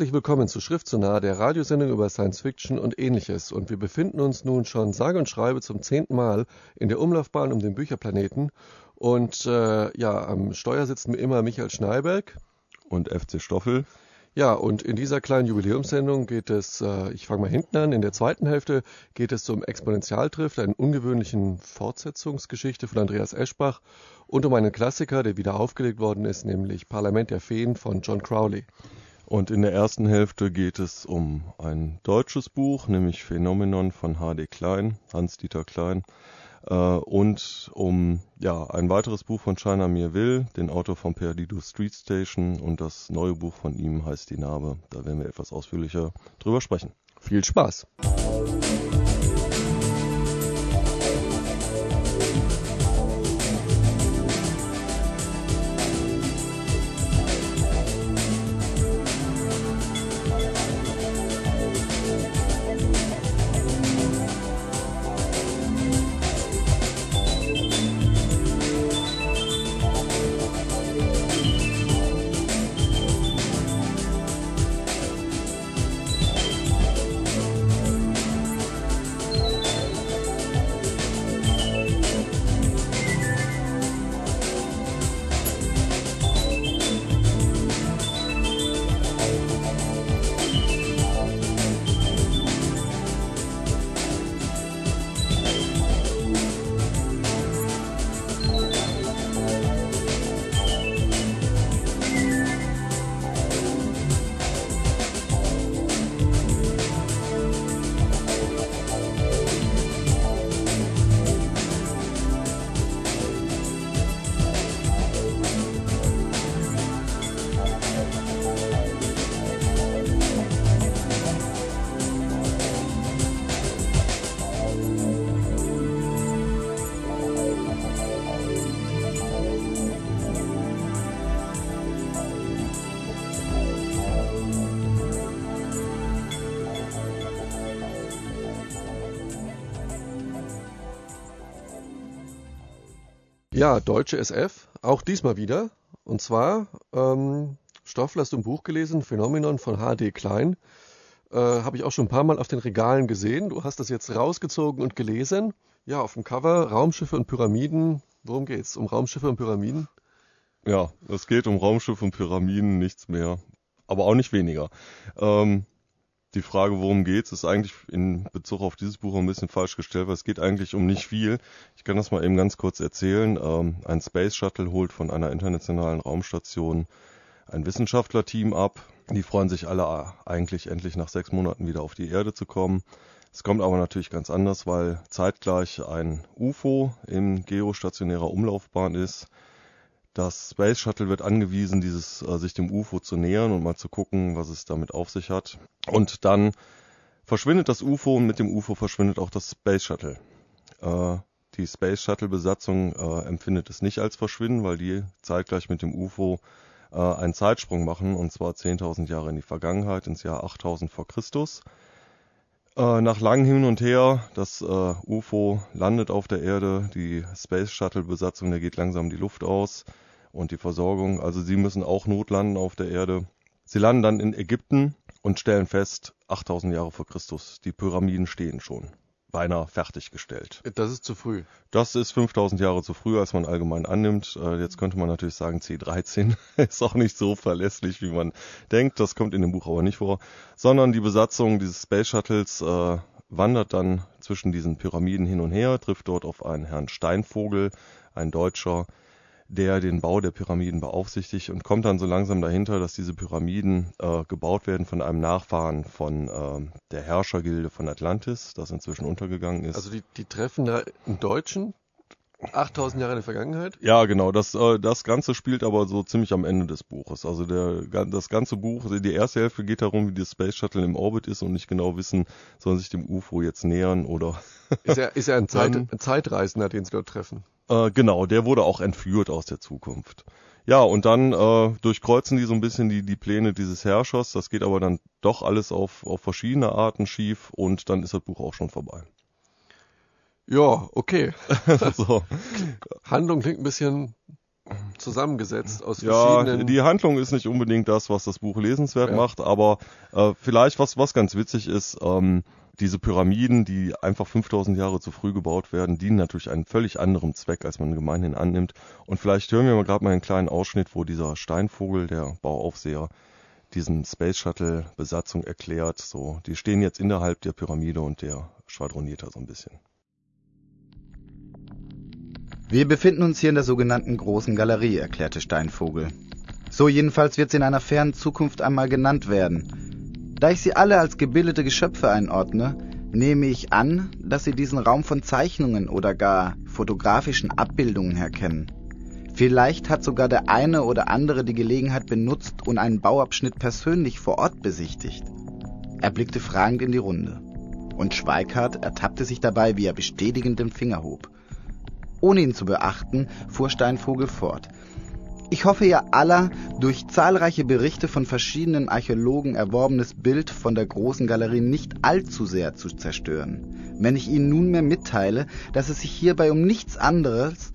Herzlich willkommen zu Schrift zu nah, der Radiosendung über Science Fiction und ähnliches. Und wir befinden uns nun schon sage und schreibe zum zehnten Mal in der Umlaufbahn um den Bücherplaneten. Und äh, ja, am Steuer sitzen immer Michael Schneiberg. Und FC Stoffel. Ja, und in dieser kleinen Jubiläumssendung geht es, äh, ich fange mal hinten an, in der zweiten Hälfte geht es um Exponentialtrift, einen ungewöhnlichen Fortsetzungsgeschichte von Andreas Eschbach und um einen Klassiker, der wieder aufgelegt worden ist, nämlich Parlament der Feen von John Crowley. Und in der ersten Hälfte geht es um ein deutsches Buch, nämlich Phänomenon von H.D. Klein, Hans-Dieter Klein, äh, und um ja ein weiteres Buch von China Mir Will, den Autor von Perdido Street Station, und das neue Buch von ihm heißt Die Narbe. Da werden wir etwas ausführlicher drüber sprechen. Viel Spaß! Ja, deutsche SF, auch diesmal wieder. Und zwar, ähm, Stoffel hast du ein Buch gelesen, Phänomenon von H.D. Klein. Äh, Habe ich auch schon ein paar Mal auf den Regalen gesehen. Du hast das jetzt rausgezogen und gelesen. Ja, auf dem Cover Raumschiffe und Pyramiden. Worum geht's? Um Raumschiffe und Pyramiden? Ja, es geht um Raumschiffe und Pyramiden, nichts mehr. Aber auch nicht weniger. Ähm, die Frage, worum geht's, ist eigentlich in Bezug auf dieses Buch ein bisschen falsch gestellt, weil es geht eigentlich um nicht viel. Ich kann das mal eben ganz kurz erzählen. Ähm, ein Space Shuttle holt von einer internationalen Raumstation ein Wissenschaftlerteam ab. Die freuen sich alle eigentlich endlich nach sechs Monaten wieder auf die Erde zu kommen. Es kommt aber natürlich ganz anders, weil zeitgleich ein UFO in geostationärer Umlaufbahn ist das Space Shuttle wird angewiesen, dieses äh, sich dem UFO zu nähern und mal zu gucken, was es damit auf sich hat. Und dann verschwindet das UFO und mit dem UFO verschwindet auch das Space Shuttle. Äh, die Space Shuttle Besatzung äh, empfindet es nicht als Verschwinden, weil die zeitgleich mit dem UFO äh, einen Zeitsprung machen und zwar 10.000 Jahre in die Vergangenheit, ins Jahr 8000 vor Christus. Äh, nach langem Hin und Her, das äh, UFO landet auf der Erde, die Space Shuttle Besatzung, der geht langsam die Luft aus und die Versorgung, also sie müssen auch notlanden auf der Erde. Sie landen dann in Ägypten und stellen fest, 8000 Jahre vor Christus, die Pyramiden stehen schon beinahe fertiggestellt. Das ist zu früh. Das ist 5000 Jahre zu früh, als man allgemein annimmt. Äh, jetzt könnte man natürlich sagen, C13 ist auch nicht so verlässlich, wie man denkt. Das kommt in dem Buch aber nicht vor. Sondern die Besatzung dieses Space Shuttles äh, wandert dann zwischen diesen Pyramiden hin und her, trifft dort auf einen Herrn Steinvogel, ein Deutscher, der den Bau der Pyramiden beaufsichtigt und kommt dann so langsam dahinter, dass diese Pyramiden äh, gebaut werden von einem Nachfahren von äh, der Herrschergilde von Atlantis, das inzwischen untergegangen ist. Also die, die treffen da einen Deutschen, 8000 Jahre in der Vergangenheit? Ja, genau. Das, äh, das Ganze spielt aber so ziemlich am Ende des Buches. Also der, das ganze Buch, die erste Hälfte geht darum, wie das Space Shuttle im Orbit ist und nicht genau wissen, sollen sich dem UFO jetzt nähern oder. ist er, ist er ein, Zeit, ein Zeitreisender, den sie dort treffen? Äh, genau, der wurde auch entführt aus der Zukunft. Ja, und dann äh, durchkreuzen die so ein bisschen die, die Pläne dieses Herrschers. Das geht aber dann doch alles auf, auf verschiedene Arten schief und dann ist das Buch auch schon vorbei. Ja, okay. so. Handlung klingt ein bisschen zusammengesetzt aus Ja, verschiedenen. die Handlung ist nicht unbedingt das, was das Buch lesenswert Ja. macht, aber äh, vielleicht was, was ganz witzig ist, ähm, diese Pyramiden, die einfach 5000 Jahre zu früh gebaut werden, dienen natürlich einem völlig anderen Zweck, als man gemeinhin annimmt. Und vielleicht hören wir mal gerade mal einen kleinen Ausschnitt, wo dieser Steinvogel, der Bauaufseher, diesen Space Shuttle Besatzung erklärt. So, die stehen jetzt innerhalb der Pyramide und der schwadroniert da so ein bisschen. Wir befinden uns hier in der sogenannten Großen Galerie, erklärte Steinvogel. So jedenfalls wird sie in einer fernen Zukunft einmal genannt werden. Da ich sie alle als gebildete Geschöpfe einordne, nehme ich an, dass sie diesen Raum von Zeichnungen oder gar fotografischen Abbildungen her kennen. Vielleicht hat sogar der eine oder andere die Gelegenheit benutzt und einen Bauabschnitt persönlich vor Ort besichtigt. Er blickte fragend in die Runde. Und Schweikart ertappte sich dabei, wie er bestätigend den Finger hob. Ohne ihn zu beachten, fuhr Steinvogel fort. Ich hoffe, ihr aller durch zahlreiche Berichte von verschiedenen Archäologen erworbenes Bild von der großen Galerie nicht allzu sehr zu zerstören, wenn ich Ihnen nunmehr mitteile, dass es sich hierbei um nichts anderes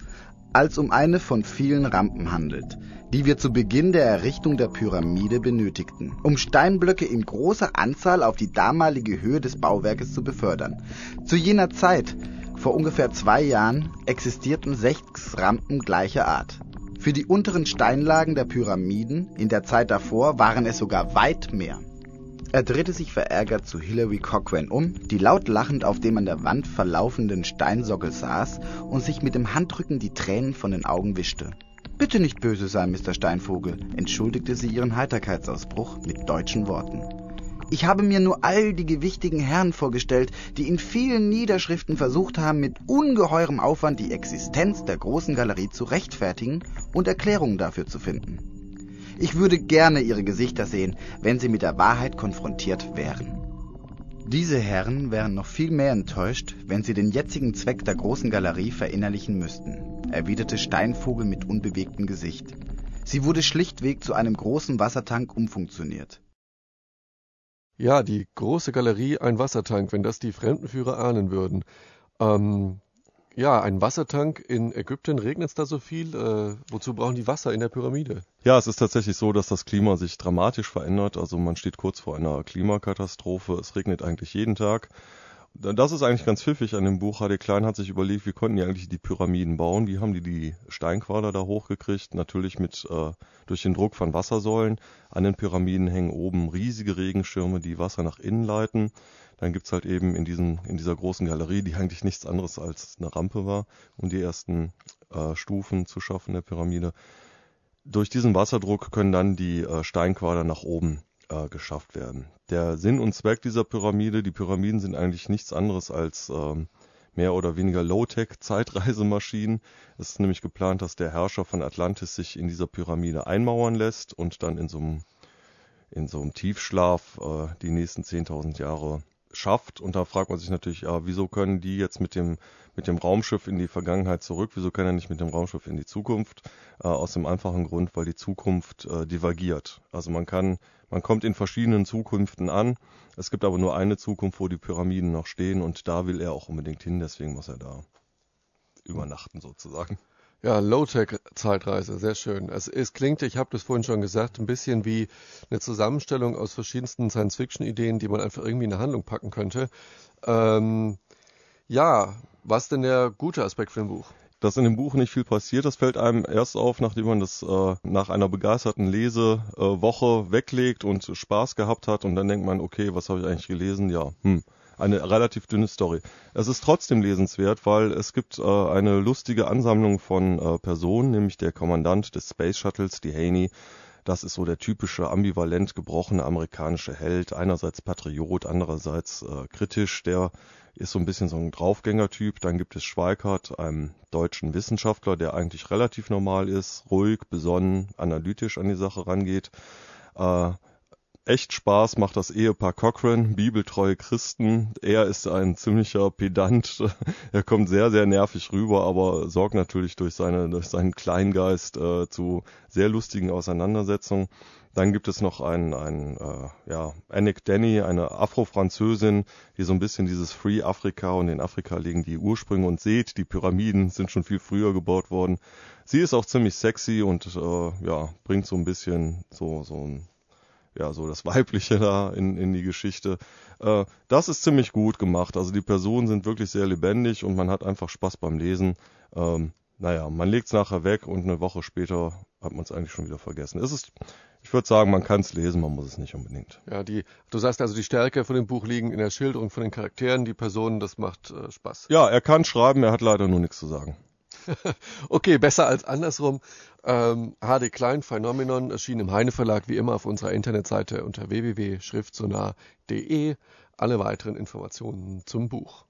als um eine von vielen Rampen handelt, die wir zu Beginn der Errichtung der Pyramide benötigten, um Steinblöcke in großer Anzahl auf die damalige Höhe des Bauwerkes zu befördern. Zu jener Zeit vor ungefähr zwei Jahren existierten sechs Rampen gleicher Art. Für die unteren Steinlagen der Pyramiden in der Zeit davor waren es sogar weit mehr. Er drehte sich verärgert zu Hilary Cochrane um, die laut lachend auf dem an der Wand verlaufenden Steinsockel saß und sich mit dem Handrücken die Tränen von den Augen wischte. Bitte nicht böse sein, Mr. Steinvogel, entschuldigte sie ihren Heiterkeitsausbruch mit deutschen Worten. Ich habe mir nur all die gewichtigen Herren vorgestellt, die in vielen Niederschriften versucht haben, mit ungeheurem Aufwand die Existenz der großen Galerie zu rechtfertigen und Erklärungen dafür zu finden. Ich würde gerne ihre Gesichter sehen, wenn sie mit der Wahrheit konfrontiert wären. Diese Herren wären noch viel mehr enttäuscht, wenn sie den jetzigen Zweck der großen Galerie verinnerlichen müssten, erwiderte Steinvogel mit unbewegtem Gesicht. Sie wurde schlichtweg zu einem großen Wassertank umfunktioniert. Ja, die große Galerie, ein Wassertank, wenn das die Fremdenführer ahnen würden. Ähm, ja, ein Wassertank in Ägypten, regnet es da so viel? Äh, wozu brauchen die Wasser in der Pyramide? Ja, es ist tatsächlich so, dass das Klima sich dramatisch verändert. Also man steht kurz vor einer Klimakatastrophe. Es regnet eigentlich jeden Tag. Das ist eigentlich ganz pfiffig an dem Buch. H.D. Klein hat sich überlegt, wie konnten die eigentlich die Pyramiden bauen? Wie haben die die Steinquader da hochgekriegt? Natürlich mit äh, durch den Druck von Wassersäulen. An den Pyramiden hängen oben riesige Regenschirme, die Wasser nach innen leiten. Dann gibt's halt eben in, diesem, in dieser großen Galerie, die eigentlich nichts anderes als eine Rampe war, um die ersten äh, Stufen zu schaffen der Pyramide. Durch diesen Wasserdruck können dann die äh, Steinquader nach oben äh, geschafft werden. Der Sinn und Zweck dieser Pyramide, die Pyramiden sind eigentlich nichts anderes als ähm, mehr oder weniger Low-Tech-Zeitreisemaschinen. Es ist nämlich geplant, dass der Herrscher von Atlantis sich in dieser Pyramide einmauern lässt und dann in so einem, in so einem Tiefschlaf äh, die nächsten 10.000 Jahre schafft. Und da fragt man sich natürlich, ja, wieso können die jetzt mit dem, mit dem Raumschiff in die Vergangenheit zurück? Wieso können er nicht mit dem Raumschiff in die Zukunft? Äh, aus dem einfachen Grund, weil die Zukunft äh, divergiert. Also man kann, man kommt in verschiedenen Zukünften an. Es gibt aber nur eine Zukunft, wo die Pyramiden noch stehen und da will er auch unbedingt hin, deswegen muss er da übernachten sozusagen. Ja, Low-Tech-Zeitreise, sehr schön. Es, es klingt, ich habe das vorhin schon gesagt, ein bisschen wie eine Zusammenstellung aus verschiedensten Science-Fiction-Ideen, die man einfach irgendwie in eine Handlung packen könnte. Ähm, ja, was denn der gute Aspekt für ein Buch? Dass in dem Buch nicht viel passiert, das fällt einem erst auf, nachdem man das äh, nach einer begeisterten Lesewoche weglegt und Spaß gehabt hat und dann denkt man, okay, was habe ich eigentlich gelesen? Ja, hm, eine relativ dünne Story. Es ist trotzdem lesenswert, weil es gibt äh, eine lustige Ansammlung von äh, Personen, nämlich der Kommandant des Space Shuttles, die Haney. Das ist so der typische ambivalent gebrochene amerikanische Held, einerseits Patriot, andererseits äh, kritisch, der ist so ein bisschen so ein Draufgängertyp. Dann gibt es Schweikart, einen deutschen Wissenschaftler, der eigentlich relativ normal ist, ruhig, besonnen, analytisch an die Sache rangeht. Äh, echt Spaß macht das Ehepaar Cochrane, bibeltreue Christen. Er ist ein ziemlicher Pedant. er kommt sehr, sehr nervig rüber, aber sorgt natürlich durch, seine, durch seinen Kleingeist äh, zu sehr lustigen Auseinandersetzungen. Dann gibt es noch einen, einen äh, ja, Annick Denny, eine Afro-Französin, die so ein bisschen dieses Free Afrika und in Afrika liegen die Ursprünge und seht, die Pyramiden sind schon viel früher gebaut worden. Sie ist auch ziemlich sexy und äh, ja, bringt so ein bisschen so, so ein ja, so das Weibliche da in, in die Geschichte. Äh, das ist ziemlich gut gemacht. Also die Personen sind wirklich sehr lebendig und man hat einfach Spaß beim Lesen. Ähm, naja, man legt es nachher weg und eine Woche später hat man es eigentlich schon wieder vergessen. Es ist, ich würde sagen, man kann es lesen, man muss es nicht unbedingt. Ja, die, du sagst also, die Stärke von dem Buch liegen in der Schilderung von den Charakteren, die Personen, das macht äh, Spaß. Ja, er kann schreiben, er hat leider nur nichts zu sagen. okay, besser als andersrum. Ähm, HD Klein Phänomenon erschien im Heine Verlag wie immer auf unserer Internetseite unter www.schriftsonar.de. Alle weiteren Informationen zum Buch.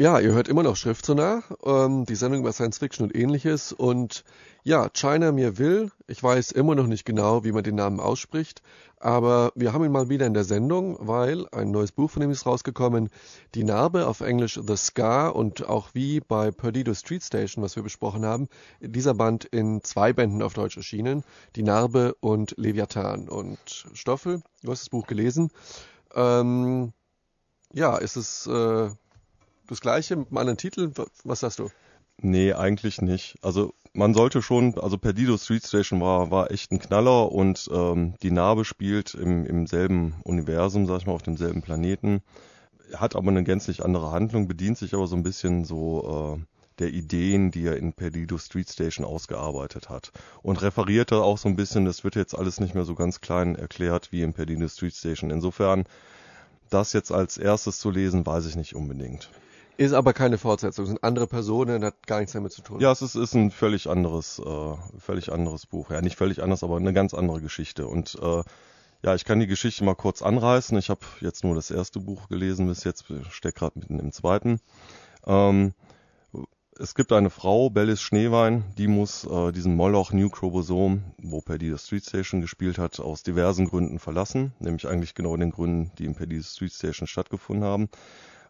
Ja, ihr hört immer noch Schriftsonar, ähm, die Sendung über Science Fiction und ähnliches. Und ja, China mir will, ich weiß immer noch nicht genau, wie man den Namen ausspricht, aber wir haben ihn mal wieder in der Sendung, weil ein neues Buch von ihm ist rausgekommen, Die Narbe auf Englisch The Scar und auch wie bei Perdido Street Station, was wir besprochen haben, dieser Band in zwei Bänden auf Deutsch erschienen, Die Narbe und Leviathan. Und Stoffel, du hast das Buch gelesen. Ähm, ja, ist es... Äh, das gleiche mit anderen Titel? Was sagst du? Nee, eigentlich nicht. Also man sollte schon, also Perdido Street Station war, war echt ein Knaller und ähm, die Narbe spielt im, im selben Universum, sag ich mal, auf demselben Planeten, hat aber eine gänzlich andere Handlung, bedient sich aber so ein bisschen so äh, der Ideen, die er in Perdido Street Station ausgearbeitet hat. Und referiert da auch so ein bisschen, das wird jetzt alles nicht mehr so ganz klein erklärt wie in Perdido Street Station. Insofern, das jetzt als erstes zu lesen, weiß ich nicht unbedingt. Ist aber keine Fortsetzung, sind andere Personen, hat gar nichts damit zu tun. Ja, es ist, ist ein völlig anderes, äh, völlig anderes Buch. Ja, nicht völlig anders, aber eine ganz andere Geschichte. Und äh, ja, ich kann die Geschichte mal kurz anreißen. Ich habe jetzt nur das erste Buch gelesen bis jetzt, stecke gerade mitten im zweiten. Ähm, es gibt eine Frau, Bellis Schneewein, die muss äh, diesen Moloch New Chromosom, wo das Street Station gespielt hat, aus diversen Gründen verlassen, nämlich eigentlich genau den Gründen, die in Paddy Street Station stattgefunden haben.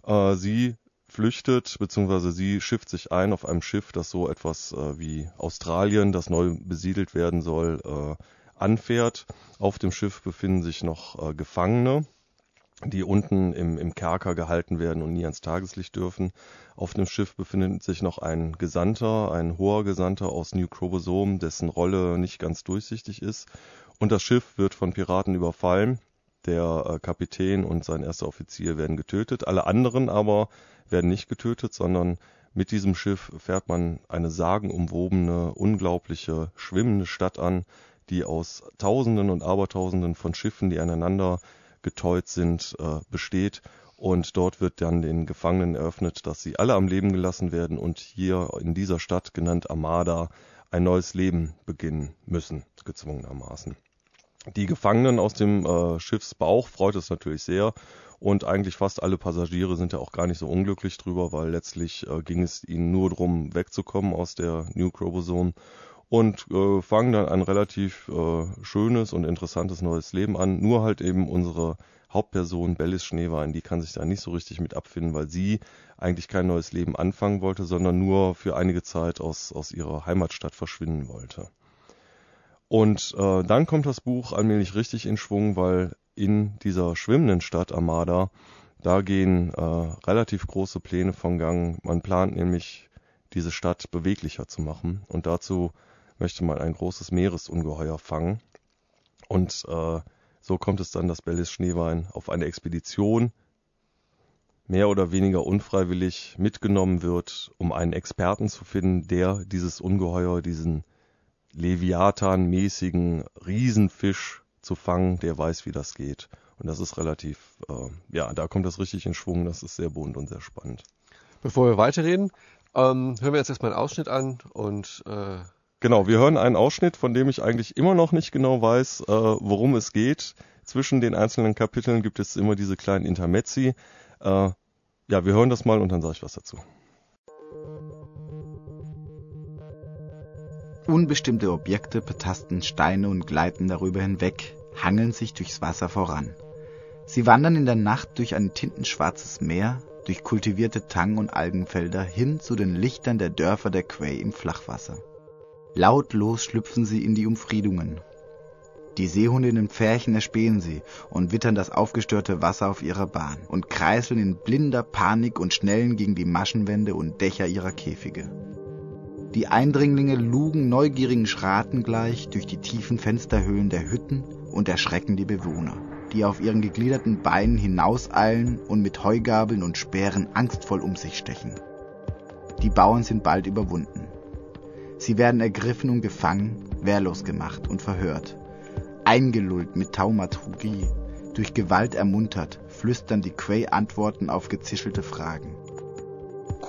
Äh, sie flüchtet, beziehungsweise sie schifft sich ein auf einem Schiff, das so etwas äh, wie Australien, das neu besiedelt werden soll, äh, anfährt. Auf dem Schiff befinden sich noch äh, Gefangene, die unten im, im Kerker gehalten werden und nie ans Tageslicht dürfen. Auf dem Schiff befindet sich noch ein Gesandter, ein hoher Gesandter aus New Chromosom, dessen Rolle nicht ganz durchsichtig ist. Und das Schiff wird von Piraten überfallen. Der äh, Kapitän und sein erster Offizier werden getötet. Alle anderen aber werden nicht getötet, sondern mit diesem Schiff fährt man eine sagenumwobene, unglaubliche, schwimmende Stadt an, die aus Tausenden und Abertausenden von Schiffen, die aneinander getäut sind, äh, besteht. Und dort wird dann den Gefangenen eröffnet, dass sie alle am Leben gelassen werden und hier in dieser Stadt, genannt Armada, ein neues Leben beginnen müssen, gezwungenermaßen. Die Gefangenen aus dem äh, Schiffsbauch freut es natürlich sehr und eigentlich fast alle Passagiere sind ja auch gar nicht so unglücklich drüber, weil letztlich äh, ging es ihnen nur darum, wegzukommen aus der New Chromosome. und äh, fangen dann ein relativ äh, schönes und interessantes neues Leben an. Nur halt eben unsere Hauptperson Bellis Schneewein, die kann sich da nicht so richtig mit abfinden, weil sie eigentlich kein neues Leben anfangen wollte, sondern nur für einige Zeit aus, aus ihrer Heimatstadt verschwinden wollte. Und äh, dann kommt das Buch allmählich richtig in Schwung, weil in dieser schwimmenden Stadt Armada, da gehen äh, relativ große Pläne von Gang. Man plant nämlich, diese Stadt beweglicher zu machen. Und dazu möchte man ein großes Meeresungeheuer fangen. Und äh, so kommt es dann, dass Bellis Schneewein auf eine Expedition mehr oder weniger unfreiwillig mitgenommen wird, um einen Experten zu finden, der dieses Ungeheuer, diesen Leviathan-mäßigen Riesenfisch zu fangen, der weiß, wie das geht. Und das ist relativ, äh, ja, da kommt das richtig in Schwung. Das ist sehr bunt und sehr spannend. Bevor wir weiterreden, ähm, hören wir jetzt erstmal einen Ausschnitt an und äh Genau, wir hören einen Ausschnitt, von dem ich eigentlich immer noch nicht genau weiß, äh, worum es geht. Zwischen den einzelnen Kapiteln gibt es immer diese kleinen Intermezzi. Äh, ja, wir hören das mal und dann sage ich was dazu. Unbestimmte Objekte betasten Steine und gleiten darüber hinweg, hangeln sich durchs Wasser voran. Sie wandern in der Nacht durch ein tintenschwarzes Meer, durch kultivierte Tang- und Algenfelder hin zu den Lichtern der Dörfer der Quay im Flachwasser. Lautlos schlüpfen sie in die Umfriedungen. Die Seehunde in den Pferchen erspähen sie und wittern das aufgestörte Wasser auf ihrer Bahn und kreiseln in blinder Panik und schnellen gegen die Maschenwände und Dächer ihrer Käfige. Die Eindringlinge lugen neugierigen Schraten gleich durch die tiefen Fensterhöhlen der Hütten und erschrecken die Bewohner, die auf ihren gegliederten Beinen hinauseilen und mit Heugabeln und Speeren angstvoll um sich stechen. Die Bauern sind bald überwunden. Sie werden ergriffen und gefangen, wehrlos gemacht und verhört. Eingelullt mit Taumaturgie, durch Gewalt ermuntert, flüstern die Quay Antworten auf gezischelte Fragen.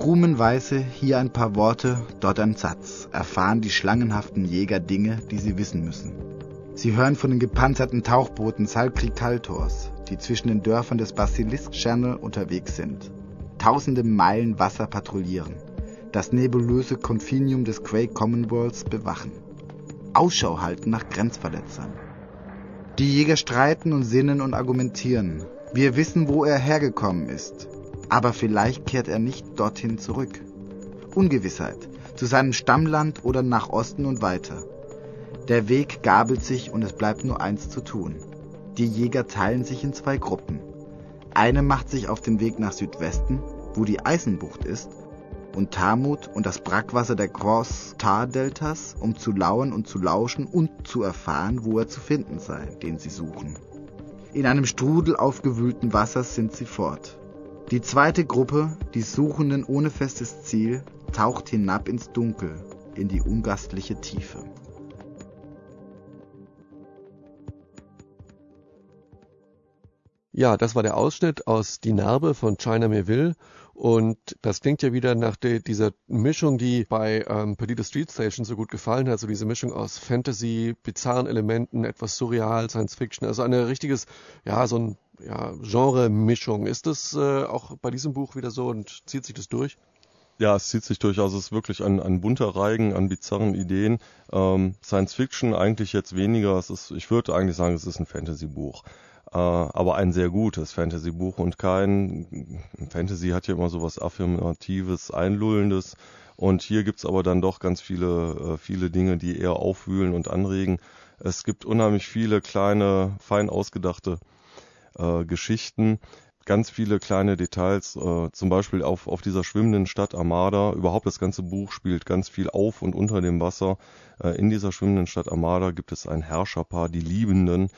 Krumenweise hier ein paar Worte, dort ein Satz, erfahren die schlangenhaften Jäger Dinge, die sie wissen müssen. Sie hören von den gepanzerten Tauchbooten Salkri Kaltors, die zwischen den Dörfern des Basilisk Channel unterwegs sind. Tausende Meilen Wasser patrouillieren, das nebulöse Konfinium des Quay Commonwealths bewachen. Ausschau halten nach Grenzverletzern. Die Jäger streiten und sinnen und argumentieren. Wir wissen, wo er hergekommen ist. Aber vielleicht kehrt er nicht dorthin zurück. Ungewissheit. Zu seinem Stammland oder nach Osten und weiter. Der Weg gabelt sich und es bleibt nur eins zu tun. Die Jäger teilen sich in zwei Gruppen. Eine macht sich auf den Weg nach Südwesten, wo die Eisenbucht ist, und Tamut und das Brackwasser der Cross-Tar-Deltas, um zu lauern und zu lauschen und zu erfahren, wo er zu finden sei, den sie suchen. In einem Strudel aufgewühlten Wassers sind sie fort. Die zweite Gruppe, die Suchenden ohne festes Ziel, taucht hinab ins Dunkel, in die ungastliche Tiefe. Ja, das war der Ausschnitt aus Die Narbe von China Melville und das klingt ja wieder nach de, dieser Mischung, die bei ähm, Perdita Street Station so gut gefallen hat. So diese Mischung aus Fantasy, bizarren Elementen, etwas surreal, Science Fiction. Also eine richtiges, ja, so ein ja, Genre-Mischung. Ist das äh, auch bei diesem Buch wieder so und zieht sich das durch? Ja, es zieht sich durch. Also es ist wirklich ein, ein bunter Reigen an bizarren Ideen. Ähm, Science Fiction eigentlich jetzt weniger. Es ist, ich würde eigentlich sagen, es ist ein Fantasy-Buch. Äh, aber ein sehr gutes Fantasy-Buch und kein Fantasy hat ja immer so was Affirmatives, Einlullendes. Und hier gibt's aber dann doch ganz viele, äh, viele Dinge, die eher aufwühlen und anregen. Es gibt unheimlich viele kleine, fein ausgedachte äh, Geschichten, ganz viele kleine Details, äh, zum Beispiel auf, auf dieser schwimmenden Stadt Armada. Überhaupt das ganze Buch spielt ganz viel auf und unter dem Wasser. Äh, in dieser schwimmenden Stadt Armada gibt es ein Herrscherpaar, die Liebenden,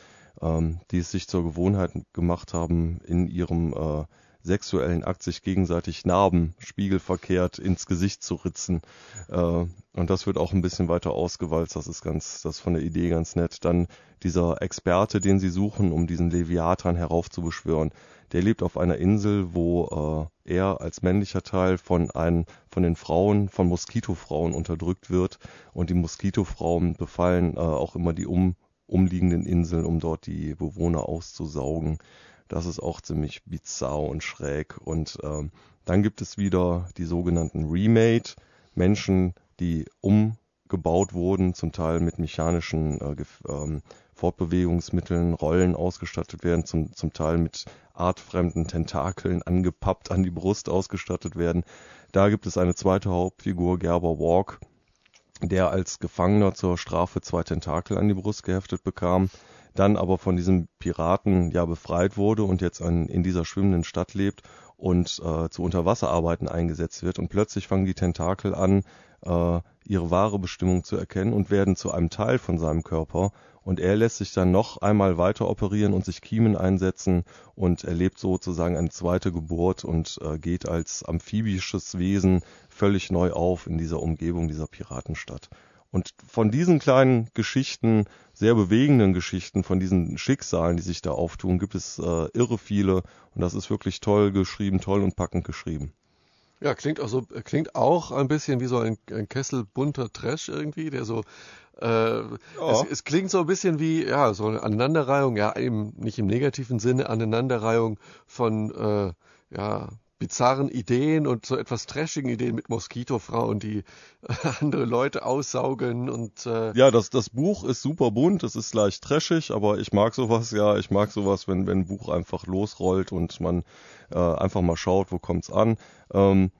ähm, die es sich zur Gewohnheit gemacht haben, in ihrem äh, sexuellen Akt sich gegenseitig Narben spiegelverkehrt ins Gesicht zu ritzen. Äh, und das wird auch ein bisschen weiter ausgewalzt. Das ist ganz, das ist von der Idee ganz nett. Dann dieser Experte, den sie suchen, um diesen Leviathan heraufzubeschwören, der lebt auf einer Insel, wo äh, er als männlicher Teil von einem, von den Frauen, von Moskitofrauen unterdrückt wird. Und die Moskitofrauen befallen äh, auch immer die um, umliegenden Inseln, um dort die Bewohner auszusaugen. Das ist auch ziemlich bizarr und schräg. Und ähm, dann gibt es wieder die sogenannten Remade, Menschen, die um gebaut wurden, zum Teil mit mechanischen äh, ähm, Fortbewegungsmitteln, Rollen ausgestattet werden, zum, zum Teil mit artfremden Tentakeln angepappt an die Brust ausgestattet werden. Da gibt es eine zweite Hauptfigur, Gerber Walk, der als Gefangener zur Strafe zwei Tentakel an die Brust geheftet bekam, dann aber von diesem Piraten ja befreit wurde und jetzt an, in dieser schwimmenden Stadt lebt und äh, zu Unterwasserarbeiten eingesetzt wird. Und plötzlich fangen die Tentakel an, äh, ihre wahre Bestimmung zu erkennen und werden zu einem Teil von seinem Körper und er lässt sich dann noch einmal weiter operieren und sich Kiemen einsetzen und erlebt sozusagen eine zweite Geburt und äh, geht als amphibisches Wesen völlig neu auf in dieser Umgebung dieser Piratenstadt. Und von diesen kleinen Geschichten, sehr bewegenden Geschichten, von diesen Schicksalen, die sich da auftun, gibt es äh, irre viele und das ist wirklich toll geschrieben, toll und packend geschrieben. Ja, klingt auch so, klingt auch ein bisschen wie so ein, ein Kessel bunter Trash irgendwie, der so äh, ja. es, es, klingt so ein bisschen wie, ja, so eine Aneinanderreihung, ja, eben nicht im negativen Sinne, Aneinanderreihung von, äh, ja, bizarren Ideen und so etwas trashigen Ideen mit Moskitofrauen, die andere Leute aussaugen und äh ja, das das Buch ist super bunt, es ist leicht trashig, aber ich mag sowas ja, ich mag sowas, wenn wenn ein Buch einfach losrollt und man äh, einfach mal schaut, wo kommt's an. Ähm,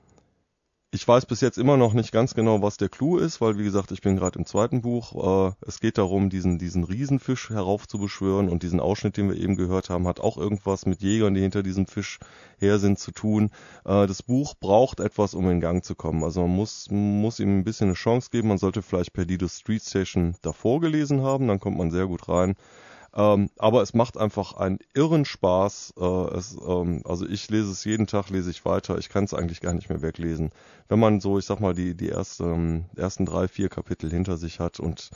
ich weiß bis jetzt immer noch nicht ganz genau, was der Clou ist, weil wie gesagt, ich bin gerade im zweiten Buch. Äh, es geht darum, diesen, diesen Riesenfisch heraufzubeschwören und diesen Ausschnitt, den wir eben gehört haben, hat auch irgendwas mit Jägern, die hinter diesem Fisch her sind, zu tun. Äh, das Buch braucht etwas, um in Gang zu kommen. Also man muss, muss ihm ein bisschen eine Chance geben. Man sollte vielleicht Perdido Street Station davor gelesen haben, dann kommt man sehr gut rein. Ähm, aber es macht einfach einen irren Spaß. Äh, es, ähm, also ich lese es jeden Tag, lese ich weiter. Ich kann es eigentlich gar nicht mehr weglesen. Wenn man so, ich sag mal, die, die erste, ähm, ersten drei, vier Kapitel hinter sich hat und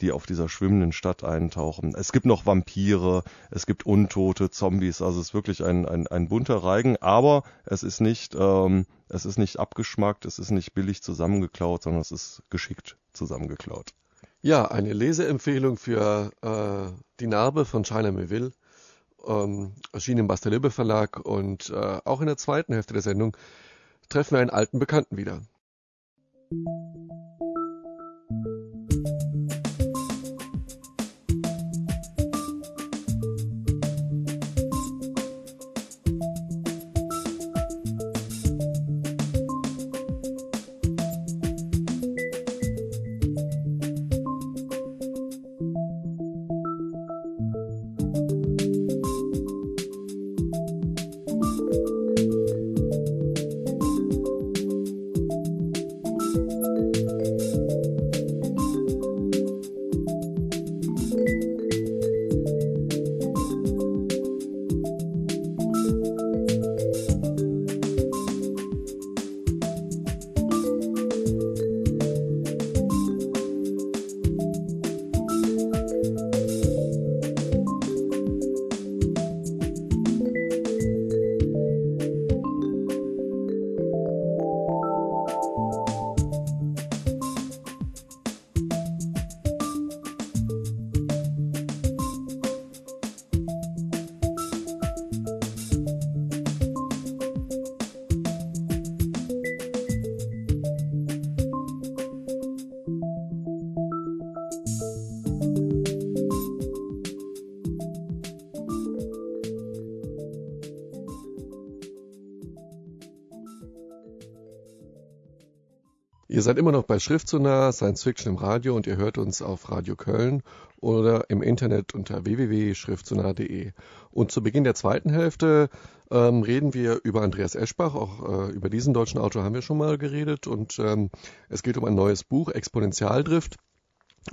die auf dieser schwimmenden Stadt eintauchen. Es gibt noch Vampire, es gibt Untote, Zombies, also es ist wirklich ein, ein, ein bunter Reigen, aber es ist nicht, ähm, es ist nicht abgeschmackt, es ist nicht billig zusammengeklaut, sondern es ist geschickt zusammengeklaut. Ja, eine Leseempfehlung für äh, Die Narbe von China Melville, ähm, erschienen im Bastelebe Verlag und äh, auch in der zweiten Hälfte der Sendung treffen wir einen alten Bekannten wieder. Ihr seid immer noch bei Schriftsonar, Science Fiction im Radio und ihr hört uns auf Radio Köln oder im Internet unter www.schriftsonar.de. Und zu Beginn der zweiten Hälfte ähm, reden wir über Andreas Eschbach. Auch äh, über diesen deutschen Autor haben wir schon mal geredet. Und ähm, es geht um ein neues Buch, Exponentialdrift.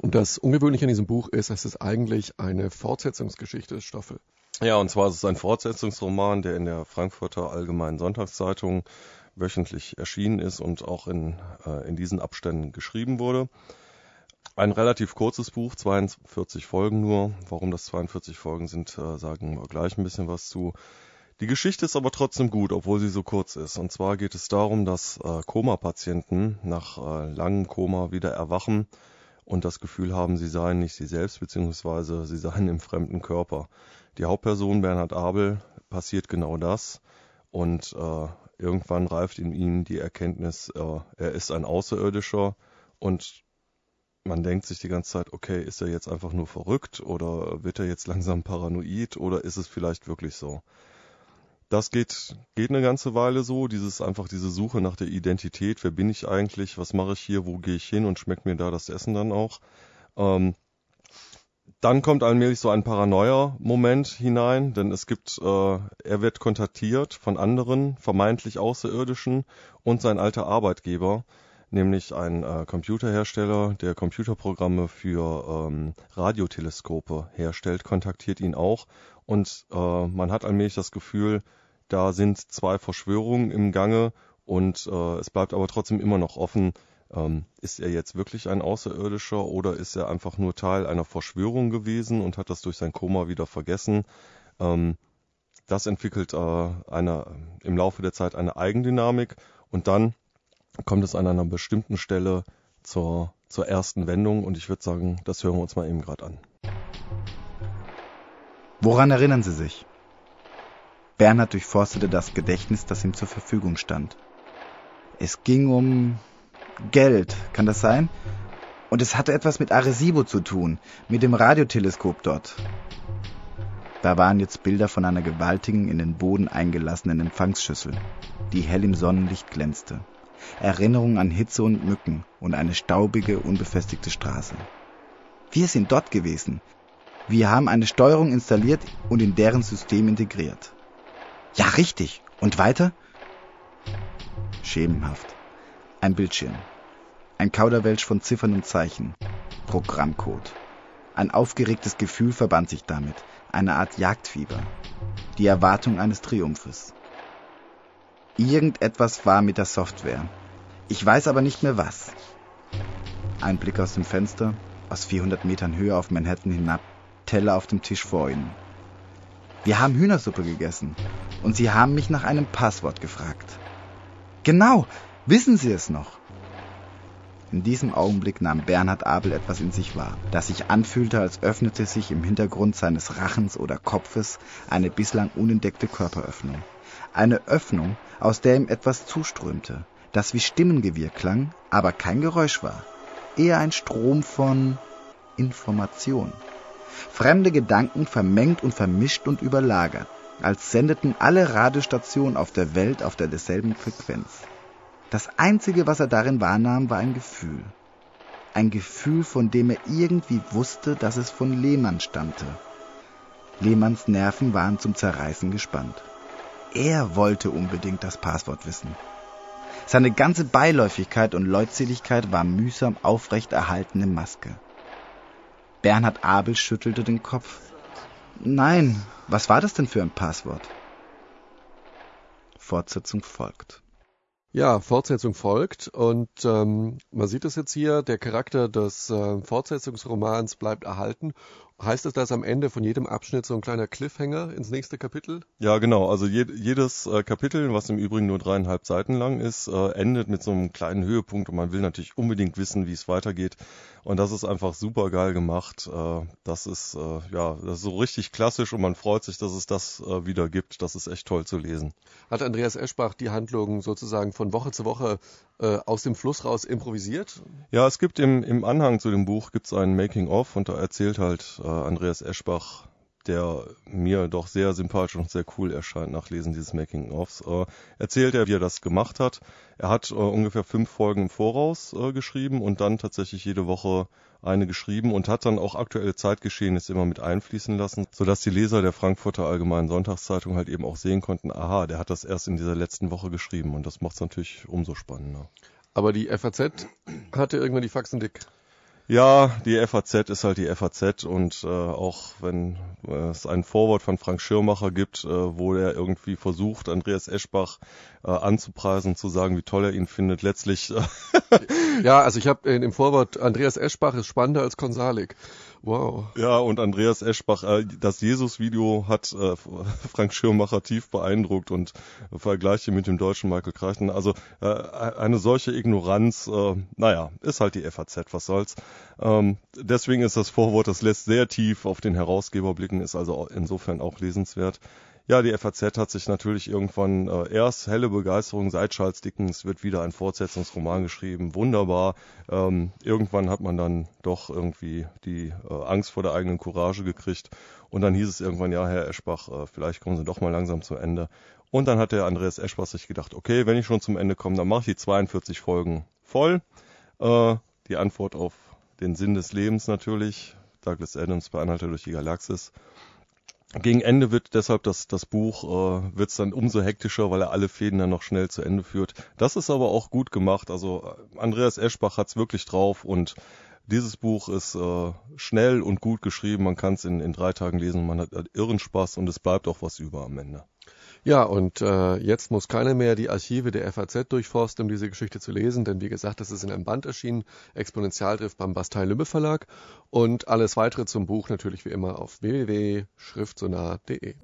Und das Ungewöhnliche an diesem Buch ist, dass es eigentlich eine Fortsetzungsgeschichte ist, Stoffel. Ja, und zwar ist es ein Fortsetzungsroman, der in der Frankfurter Allgemeinen Sonntagszeitung wöchentlich erschienen ist und auch in, äh, in diesen Abständen geschrieben wurde. Ein relativ kurzes Buch, 42 Folgen nur. Warum das 42 Folgen sind, äh, sagen wir gleich ein bisschen was zu. Die Geschichte ist aber trotzdem gut, obwohl sie so kurz ist. Und zwar geht es darum, dass äh, Koma-Patienten nach äh, langem Koma wieder erwachen und das Gefühl haben, sie seien nicht sie selbst, beziehungsweise sie seien im fremden Körper. Die Hauptperson Bernhard Abel passiert genau das und äh, Irgendwann reift in ihm die Erkenntnis, äh, er ist ein Außerirdischer und man denkt sich die ganze Zeit, okay, ist er jetzt einfach nur verrückt oder wird er jetzt langsam paranoid oder ist es vielleicht wirklich so? Das geht, geht eine ganze Weile so, dieses einfach diese Suche nach der Identität, wer bin ich eigentlich, was mache ich hier, wo gehe ich hin und schmeckt mir da das Essen dann auch. Ähm, dann kommt allmählich so ein Paranoia-Moment hinein, denn es gibt, äh, er wird kontaktiert von anderen, vermeintlich Außerirdischen und sein alter Arbeitgeber, nämlich ein äh, Computerhersteller, der Computerprogramme für ähm, Radioteleskope herstellt, kontaktiert ihn auch. Und äh, man hat allmählich das Gefühl, da sind zwei Verschwörungen im Gange und äh, es bleibt aber trotzdem immer noch offen, ähm, ist er jetzt wirklich ein Außerirdischer oder ist er einfach nur Teil einer Verschwörung gewesen und hat das durch sein Koma wieder vergessen? Ähm, das entwickelt äh, eine, im Laufe der Zeit eine Eigendynamik und dann kommt es an einer bestimmten Stelle zur, zur ersten Wendung und ich würde sagen, das hören wir uns mal eben gerade an. Woran erinnern Sie sich? Bernhard durchforstete das Gedächtnis, das ihm zur Verfügung stand. Es ging um Geld, kann das sein? Und es hatte etwas mit Arecibo zu tun, mit dem Radioteleskop dort. Da waren jetzt Bilder von einer gewaltigen, in den Boden eingelassenen Empfangsschüssel, die hell im Sonnenlicht glänzte. Erinnerungen an Hitze und Mücken und eine staubige, unbefestigte Straße. Wir sind dort gewesen. Wir haben eine Steuerung installiert und in deren System integriert. Ja, richtig. Und weiter? Schemenhaft. Ein Bildschirm. Ein Kauderwelsch von Ziffern und Zeichen. Programmcode. Ein aufgeregtes Gefühl verband sich damit. Eine Art Jagdfieber. Die Erwartung eines Triumphes. Irgendetwas war mit der Software. Ich weiß aber nicht mehr was. Ein Blick aus dem Fenster, aus 400 Metern Höhe auf Manhattan hinab, Teller auf dem Tisch vor ihnen. Wir haben Hühnersuppe gegessen und Sie haben mich nach einem Passwort gefragt. Genau, Wissen Sie es noch? In diesem Augenblick nahm Bernhard Abel etwas in sich wahr, das sich anfühlte, als öffnete sich im Hintergrund seines Rachens oder Kopfes eine bislang unentdeckte Körperöffnung. Eine Öffnung, aus der ihm etwas zuströmte, das wie Stimmengewirr klang, aber kein Geräusch war. Eher ein Strom von Information. Fremde Gedanken vermengt und vermischt und überlagert, als sendeten alle Radiostationen auf der Welt auf der derselben Frequenz. Das Einzige, was er darin wahrnahm, war ein Gefühl. Ein Gefühl, von dem er irgendwie wusste, dass es von Lehmann stammte. Lehmanns Nerven waren zum Zerreißen gespannt. Er wollte unbedingt das Passwort wissen. Seine ganze Beiläufigkeit und Leutseligkeit war mühsam aufrecht erhaltene Maske. Bernhard Abel schüttelte den Kopf. Nein, was war das denn für ein Passwort? Fortsetzung folgt. Ja, Fortsetzung folgt und ähm, man sieht es jetzt hier, der Charakter des äh, Fortsetzungsromans bleibt erhalten Heißt das, dass am Ende von jedem Abschnitt so ein kleiner Cliffhanger ins nächste Kapitel? Ja, genau. Also je, jedes äh, Kapitel, was im Übrigen nur dreieinhalb Seiten lang ist, äh, endet mit so einem kleinen Höhepunkt und man will natürlich unbedingt wissen, wie es weitergeht. Und das ist einfach super geil gemacht. Äh, das ist äh, ja, das ist so richtig klassisch und man freut sich, dass es das äh, wieder gibt. Das ist echt toll zu lesen. Hat Andreas Eschbach die Handlung sozusagen von Woche zu Woche äh, aus dem Fluss raus improvisiert? Ja, es gibt im, im Anhang zu dem Buch gibt's ein Making of und da erzählt halt äh, Andreas Eschbach, der mir doch sehr sympathisch und sehr cool erscheint nach Lesen dieses Making-ofs, äh, erzählt er, wie er das gemacht hat. Er hat äh, ungefähr fünf Folgen im Voraus äh, geschrieben und dann tatsächlich jede Woche eine geschrieben und hat dann auch aktuelle Zeitgeschehnisse immer mit einfließen lassen, sodass die Leser der Frankfurter Allgemeinen Sonntagszeitung halt eben auch sehen konnten, aha, der hat das erst in dieser letzten Woche geschrieben und das macht es natürlich umso spannender. Aber die FAZ hatte irgendwann die Faxen dick. Ja, die FAZ ist halt die FAZ und äh, auch wenn äh, es ein Vorwort von Frank Schirmacher gibt, äh, wo er irgendwie versucht, Andreas Eschbach äh, anzupreisen, zu sagen, wie toll er ihn findet, letztlich. Äh ja, also ich habe im Vorwort, Andreas Eschbach ist spannender als Konsalik. Wow. Ja, und Andreas Eschbach, äh, das Jesus-Video hat äh, Frank Schirmacher tief beeindruckt und Vergleiche mit dem deutschen Michael Crichton. Also äh, eine solche Ignoranz, naja, ist halt die FAZ, was soll's. Ähm, deswegen ist das Vorwort, das lässt sehr tief auf den Herausgeber blicken, ist also insofern auch lesenswert. Ja, die FAZ hat sich natürlich irgendwann äh, erst helle Begeisterung seit Charles Dickens wird wieder ein Fortsetzungsroman geschrieben, wunderbar. Ähm, irgendwann hat man dann doch irgendwie die äh, Angst vor der eigenen Courage gekriegt und dann hieß es irgendwann, ja, Herr Eschbach, äh, vielleicht kommen Sie doch mal langsam zum Ende. Und dann hat der Andreas Eschbach sich gedacht, okay, wenn ich schon zum Ende komme, dann mache ich die 42 Folgen voll. Äh, die Antwort auf den Sinn des Lebens natürlich. Douglas Adams bei Anhalter durch die Galaxis. Gegen Ende wird deshalb das, das Buch, äh, wird es dann umso hektischer, weil er alle Fäden dann noch schnell zu Ende führt. Das ist aber auch gut gemacht. Also äh, Andreas Eschbach hat's wirklich drauf und dieses Buch ist äh, schnell und gut geschrieben. Man kann es in, in drei Tagen lesen. Man hat, hat irren Spaß und es bleibt auch was über am Ende. Ja, und äh, jetzt muss keiner mehr die Archive der FAZ durchforsten, um diese Geschichte zu lesen, denn wie gesagt, das ist in einem Band erschienen, Exponentialdrift beim Bastei-Lübbe Verlag und alles weitere zum Buch natürlich wie immer auf www.schriftsonar.de.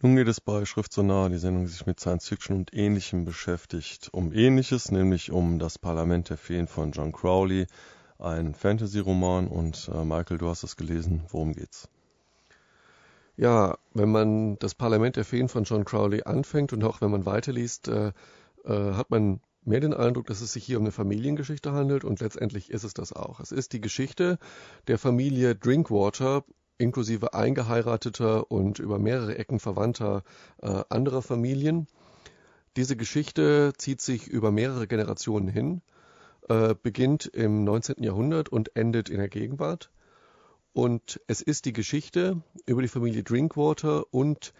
Nun geht es bei Schrift so nah, die Sendung, sich mit Science Fiction und Ähnlichem beschäftigt. Um Ähnliches, nämlich um das Parlament der Feen von John Crowley, ein Fantasy-Roman. Und äh, Michael, du hast es gelesen. Worum geht's? Ja, wenn man das Parlament der Feen von John Crowley anfängt und auch wenn man weiterliest, äh, äh, hat man mehr den Eindruck, dass es sich hier um eine Familiengeschichte handelt und letztendlich ist es das auch. Es ist die Geschichte der Familie Drinkwater inklusive eingeheirateter und über mehrere Ecken verwandter äh, anderer Familien. Diese Geschichte zieht sich über mehrere Generationen hin, äh, beginnt im 19. Jahrhundert und endet in der Gegenwart. Und es ist die Geschichte über die Familie Drinkwater und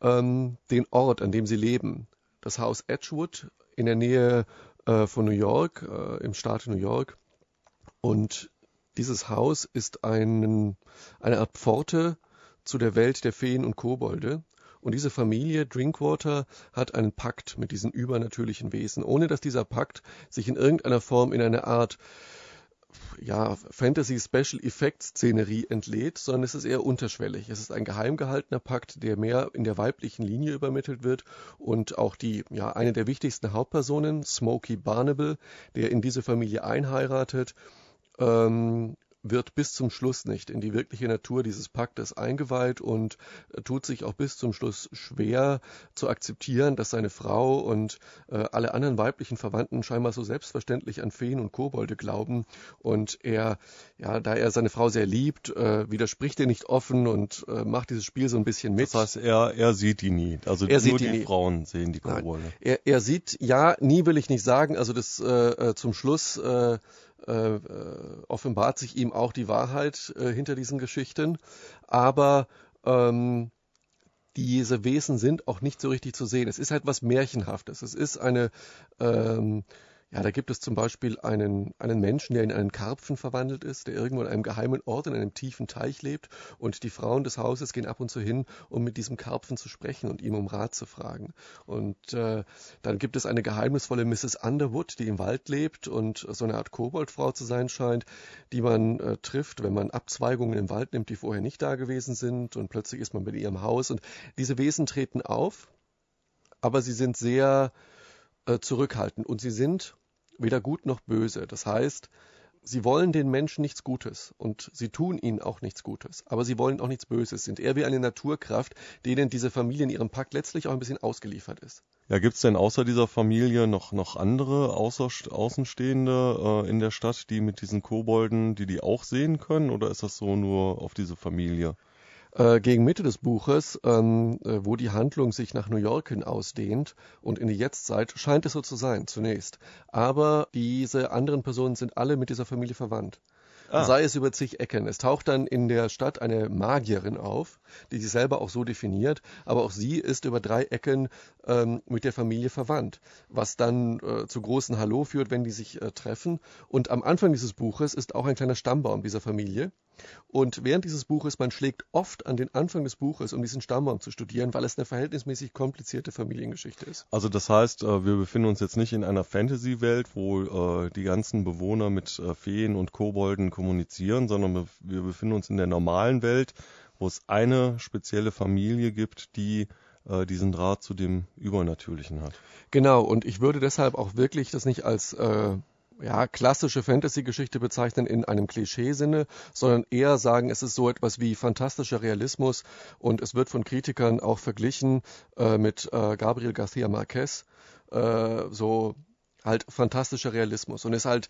ähm, den Ort, an dem sie leben. Das Haus Edgewood in der Nähe äh, von New York, äh, im Staat New York. Und dieses Haus ist ein, eine Art Pforte zu der Welt der Feen und Kobolde. Und diese Familie Drinkwater hat einen Pakt mit diesen übernatürlichen Wesen, ohne dass dieser Pakt sich in irgendeiner Form in eine Art ja, Fantasy Special Effects Szenerie entlädt, sondern es ist eher unterschwellig. Es ist ein geheim gehaltener Pakt, der mehr in der weiblichen Linie übermittelt wird und auch die, ja, eine der wichtigsten Hauptpersonen, Smokey Barnable, der in diese Familie einheiratet, ähm, wird bis zum Schluss nicht in die wirkliche Natur dieses Paktes eingeweiht und äh, tut sich auch bis zum Schluss schwer zu akzeptieren, dass seine Frau und äh, alle anderen weiblichen Verwandten scheinbar so selbstverständlich an Feen und Kobolde glauben und er, ja, da er seine Frau sehr liebt, äh, widerspricht er nicht offen und äh, macht dieses Spiel so ein bisschen mit. Das heißt, er, er sieht die nie. Also er nur die, die nie. Frauen sehen die Kobolde. Er, er sieht, ja, nie will ich nicht sagen, also das äh, äh zum Schluss äh, äh, offenbart sich ihm auch die Wahrheit äh, hinter diesen Geschichten. Aber ähm, diese Wesen sind auch nicht so richtig zu sehen. Es ist halt was Märchenhaftes. Es ist eine, ähm, Ja, da gibt es zum Beispiel einen, einen Menschen, der in einen Karpfen verwandelt ist, der irgendwo an einem geheimen Ort in einem tiefen Teich lebt und die Frauen des Hauses gehen ab und zu hin, um mit diesem Karpfen zu sprechen und ihm um Rat zu fragen. Und äh, dann gibt es eine geheimnisvolle Mrs. Underwood, die im Wald lebt und so eine Art Koboldfrau zu sein scheint, die man äh, trifft, wenn man Abzweigungen im Wald nimmt, die vorher nicht da gewesen sind und plötzlich ist man bei ihrem Haus und diese Wesen treten auf, aber sie sind sehr äh, zurückhaltend und sie sind weder gut noch böse. Das heißt, sie wollen den Menschen nichts Gutes und sie tun ihnen auch nichts Gutes, aber sie wollen auch nichts Böses, sind eher wie eine Naturkraft, denen diese Familie in ihrem Pakt letztlich auch ein bisschen ausgeliefert ist. Ja, gibt's denn außer dieser Familie noch, noch andere Außer, Außenstehende äh, in der Stadt, die mit diesen Kobolden, die die auch sehen können, oder ist das so nur auf diese Familie? Äh, gegen Mitte des Buches, ähm, äh, wo die Handlung sich nach New York hin ausdehnt und in die Jetztzeit, scheint es so zu sein, zunächst. Aber diese anderen Personen sind alle mit dieser Familie verwandt. Ah. Sei es über zig Ecken. Es taucht dann in der Stadt eine Magierin auf, die sich selber auch so definiert, aber auch sie ist über drei Ecken ähm, mit der Familie verwandt, was dann äh, zu großen Hallo führt, wenn die sich äh, treffen. Und am Anfang dieses Buches ist auch ein kleiner Stammbaum dieser Familie. Und während dieses Buches, man schlägt oft an den Anfang des Buches, um diesen Stammbaum zu studieren, weil es eine verhältnismäßig komplizierte Familiengeschichte ist. Also das heißt, äh, wir befinden uns jetzt nicht in einer Fantasy-Welt, wo äh, die ganzen Bewohner mit äh, Feen und Kobolden kommunizieren, sondern wir befinden uns in der normalen Welt, wo es eine spezielle Familie gibt, die diesen Draht zu dem Übernatürlichen hat. Genau, und ich würde deshalb auch wirklich das nicht als äh, ja, klassische Fantasy-Geschichte bezeichnen in einem Klischeesinne, sondern eher sagen, es ist so etwas wie fantastischer Realismus und es wird von Kritikern auch verglichen äh, mit äh, Gabriel García Márquez, äh, so halt fantastischer Realismus und ist halt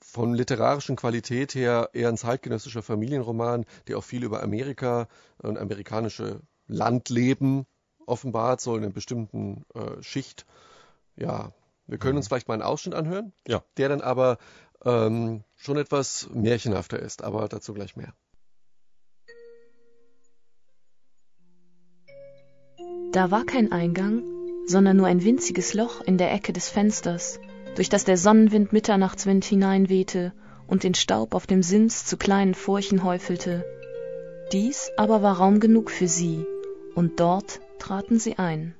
von literarischen Qualität her eher ein zeitgenössischer Familienroman, der auch viel über Amerika und amerikanische Landleben offenbart, so in einer bestimmten äh, Schicht. Ja, wir können uns vielleicht mal einen Ausschnitt anhören, ja. der dann aber ähm, schon etwas märchenhafter ist, aber dazu gleich mehr. Da war kein Eingang, sondern nur ein winziges Loch in der Ecke des Fensters, durch das der Sonnenwind Mitternachtswind hineinwehte und den Staub auf dem Sims zu kleinen Furchen häufelte. Dies aber war Raum genug für sie, und dort traten sie ein.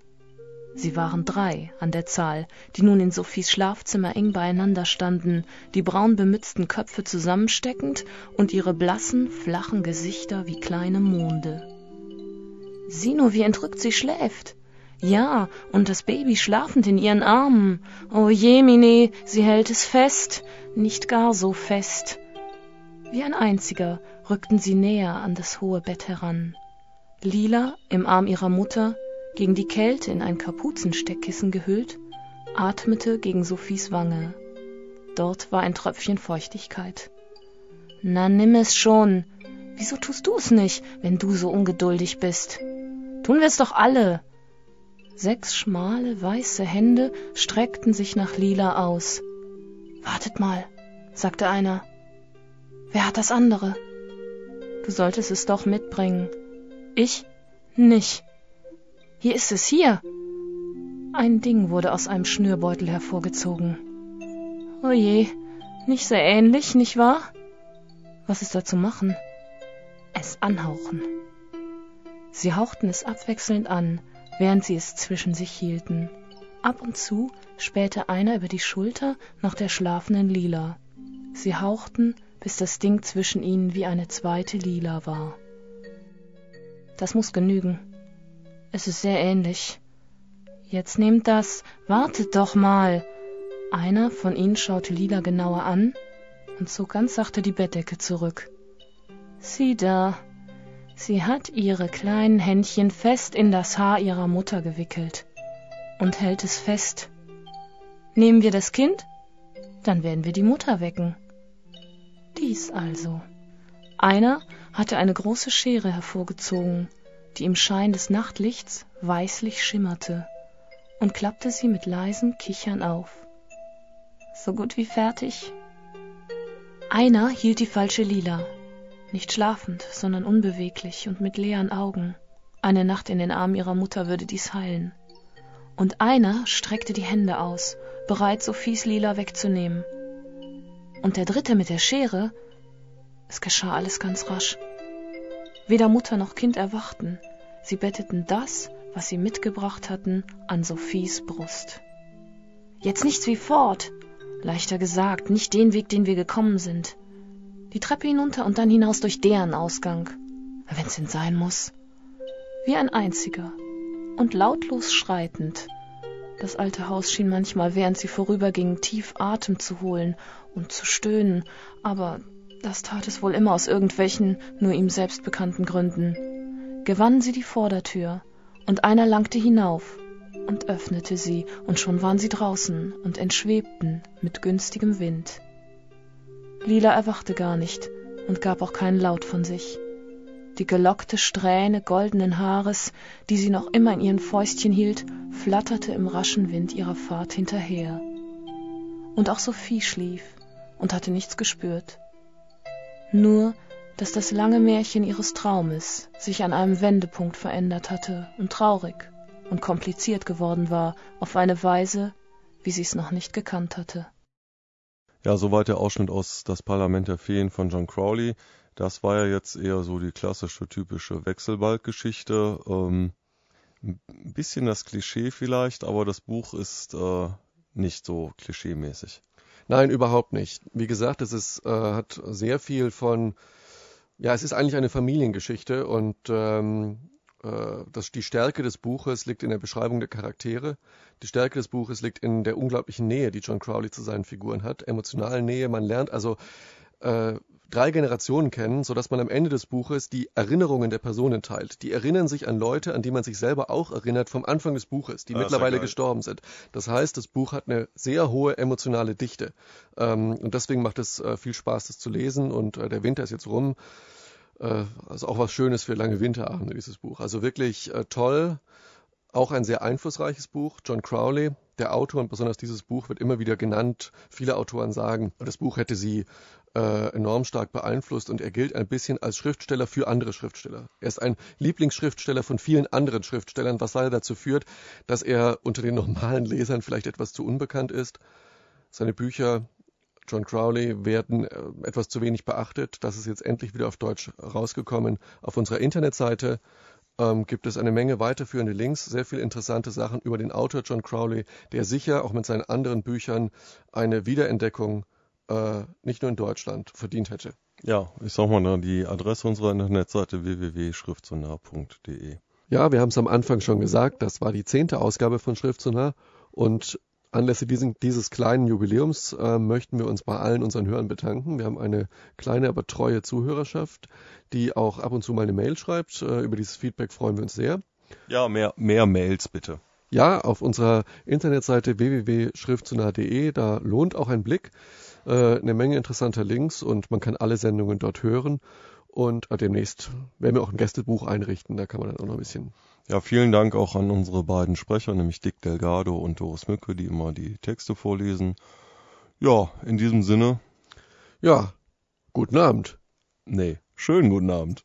Sie waren drei an der Zahl, die nun in Sophies Schlafzimmer eng beieinander standen, die braun bemützten Köpfe zusammensteckend und ihre blassen, flachen Gesichter wie kleine Monde. Sieh nur, wie entrückt sie schläft. Ja, und das Baby schlafend in ihren Armen. O oh Jemine, sie hält es fest, nicht gar so fest. Wie ein einziger rückten sie näher an das hohe Bett heran. Lila im Arm ihrer Mutter, gegen die Kälte in ein Kapuzensteckkissen gehüllt, atmete gegen Sophies Wange. Dort war ein Tröpfchen Feuchtigkeit. Na, nimm es schon. Wieso tust du es nicht, wenn du so ungeduldig bist? Tun wir es doch alle. Sechs schmale, weiße Hände streckten sich nach Lila aus. Wartet mal, sagte einer. Wer hat das andere? Du solltest es doch mitbringen. Ich nicht. Hier ist es, hier. Ein Ding wurde aus einem Schnürbeutel hervorgezogen. Oh je, nicht sehr ähnlich, nicht wahr? Was ist da zu machen? Es anhauchen. Sie hauchten es abwechselnd an, während sie es zwischen sich hielten. Ab und zu spähte einer über die Schulter nach der schlafenden Lila. Sie hauchten, bis das Ding zwischen ihnen wie eine zweite Lila war. Das muss genügen. Es ist sehr ähnlich. Jetzt nehmt das. Wartet doch mal. Einer von ihnen schaute Lila genauer an und zog ganz sachte die Bettdecke zurück. Sieh da. Sie hat ihre kleinen Händchen fest in das Haar ihrer Mutter gewickelt und hält es fest. Nehmen wir das Kind? Dann werden wir die Mutter wecken. Dies also. Einer hatte eine große Schere hervorgezogen die im Schein des Nachtlichts weißlich schimmerte, und klappte sie mit leisem Kichern auf. So gut wie fertig. Einer hielt die falsche Lila, nicht schlafend, sondern unbeweglich und mit leeren Augen. Eine Nacht in den Armen ihrer Mutter würde dies heilen. Und einer streckte die Hände aus, bereit, Sophies Lila wegzunehmen. Und der dritte mit der Schere, es geschah alles ganz rasch. Weder Mutter noch Kind erwachten, sie betteten das, was sie mitgebracht hatten, an Sophies Brust. Jetzt nichts wie fort, leichter gesagt, nicht den Weg, den wir gekommen sind. Die Treppe hinunter und dann hinaus durch deren Ausgang, wenn's denn sein muss. Wie ein einziger und lautlos schreitend. Das alte Haus schien manchmal, während sie vorübergingen, tief Atem zu holen und zu stöhnen, aber das tat es wohl immer aus irgendwelchen nur ihm selbst bekannten Gründen. Gewannen sie die Vordertür, und einer langte hinauf und öffnete sie, und schon waren sie draußen und entschwebten mit günstigem Wind. Lila erwachte gar nicht und gab auch keinen Laut von sich. Die gelockte Strähne goldenen Haares, die sie noch immer in ihren Fäustchen hielt, flatterte im raschen Wind ihrer Fahrt hinterher. Und auch Sophie schlief und hatte nichts gespürt. Nur, dass das lange Märchen ihres Traumes sich an einem Wendepunkt verändert hatte und traurig und kompliziert geworden war, auf eine Weise, wie sie es noch nicht gekannt hatte. Ja, soweit der Ausschnitt aus Das Parlament der Feen von John Crowley. Das war ja jetzt eher so die klassische, typische Wechselbalggeschichte. Ähm, ein bisschen das Klischee vielleicht, aber das Buch ist äh, nicht so klischeemäßig. Nein, überhaupt nicht. Wie gesagt, es ist, äh, hat sehr viel von, ja, es ist eigentlich eine Familiengeschichte und ähm, äh, das, die Stärke des Buches liegt in der Beschreibung der Charaktere. Die Stärke des Buches liegt in der unglaublichen Nähe, die John Crowley zu seinen Figuren hat. Emotionale Nähe. Man lernt also äh, drei Generationen kennen, sodass man am Ende des Buches die Erinnerungen der Personen teilt. Die erinnern sich an Leute, an die man sich selber auch erinnert vom Anfang des Buches, die ah, mittlerweile gestorben sind. Das heißt, das Buch hat eine sehr hohe emotionale Dichte. Ähm, und deswegen macht es äh, viel Spaß, das zu lesen. Und äh, der Winter ist jetzt rum. Äh, also auch was Schönes für lange Winterabende, dieses Buch. Also wirklich äh, toll. Auch ein sehr einflussreiches Buch. John Crowley, der Autor und besonders dieses Buch wird immer wieder genannt. Viele Autoren sagen, das Buch hätte sie äh, enorm stark beeinflusst und er gilt ein bisschen als Schriftsteller für andere Schriftsteller. Er ist ein Lieblingsschriftsteller von vielen anderen Schriftstellern, was leider dazu führt, dass er unter den normalen Lesern vielleicht etwas zu unbekannt ist. Seine Bücher John Crowley werden äh, etwas zu wenig beachtet. Das ist jetzt endlich wieder auf Deutsch rausgekommen. Auf unserer Internetseite ähm, gibt es eine Menge weiterführende Links, sehr viele interessante Sachen über den Autor John Crowley, der sicher auch mit seinen anderen Büchern eine Wiederentdeckung äh, nicht nur in Deutschland verdient hätte. Ja, ich sag mal die Adresse unserer Internetseite www.schriftsonar.de. Ja, wir haben es am Anfang schon gesagt, das war die zehnte Ausgabe von Schriftsonar und Anlässlich diesen, dieses kleinen Jubiläums äh, möchten wir uns bei allen unseren Hörern bedanken. Wir haben eine kleine, aber treue Zuhörerschaft, die auch ab und zu mal eine Mail schreibt. Äh, über dieses Feedback freuen wir uns sehr. Ja, mehr, mehr Mails bitte. Ja, auf unserer Internetseite www.schriftsonar.de, da lohnt auch ein Blick. Äh, eine Menge interessanter Links und man kann alle Sendungen dort hören. Und demnächst werden wir auch ein Gästebuch einrichten, da kann man dann auch noch ein bisschen ja, vielen Dank auch an unsere beiden Sprecher, nämlich Dick Delgado und Doris Mücke, die immer die Texte vorlesen. Ja, in diesem Sinne. Ja, guten Abend. Nee, schönen guten Abend.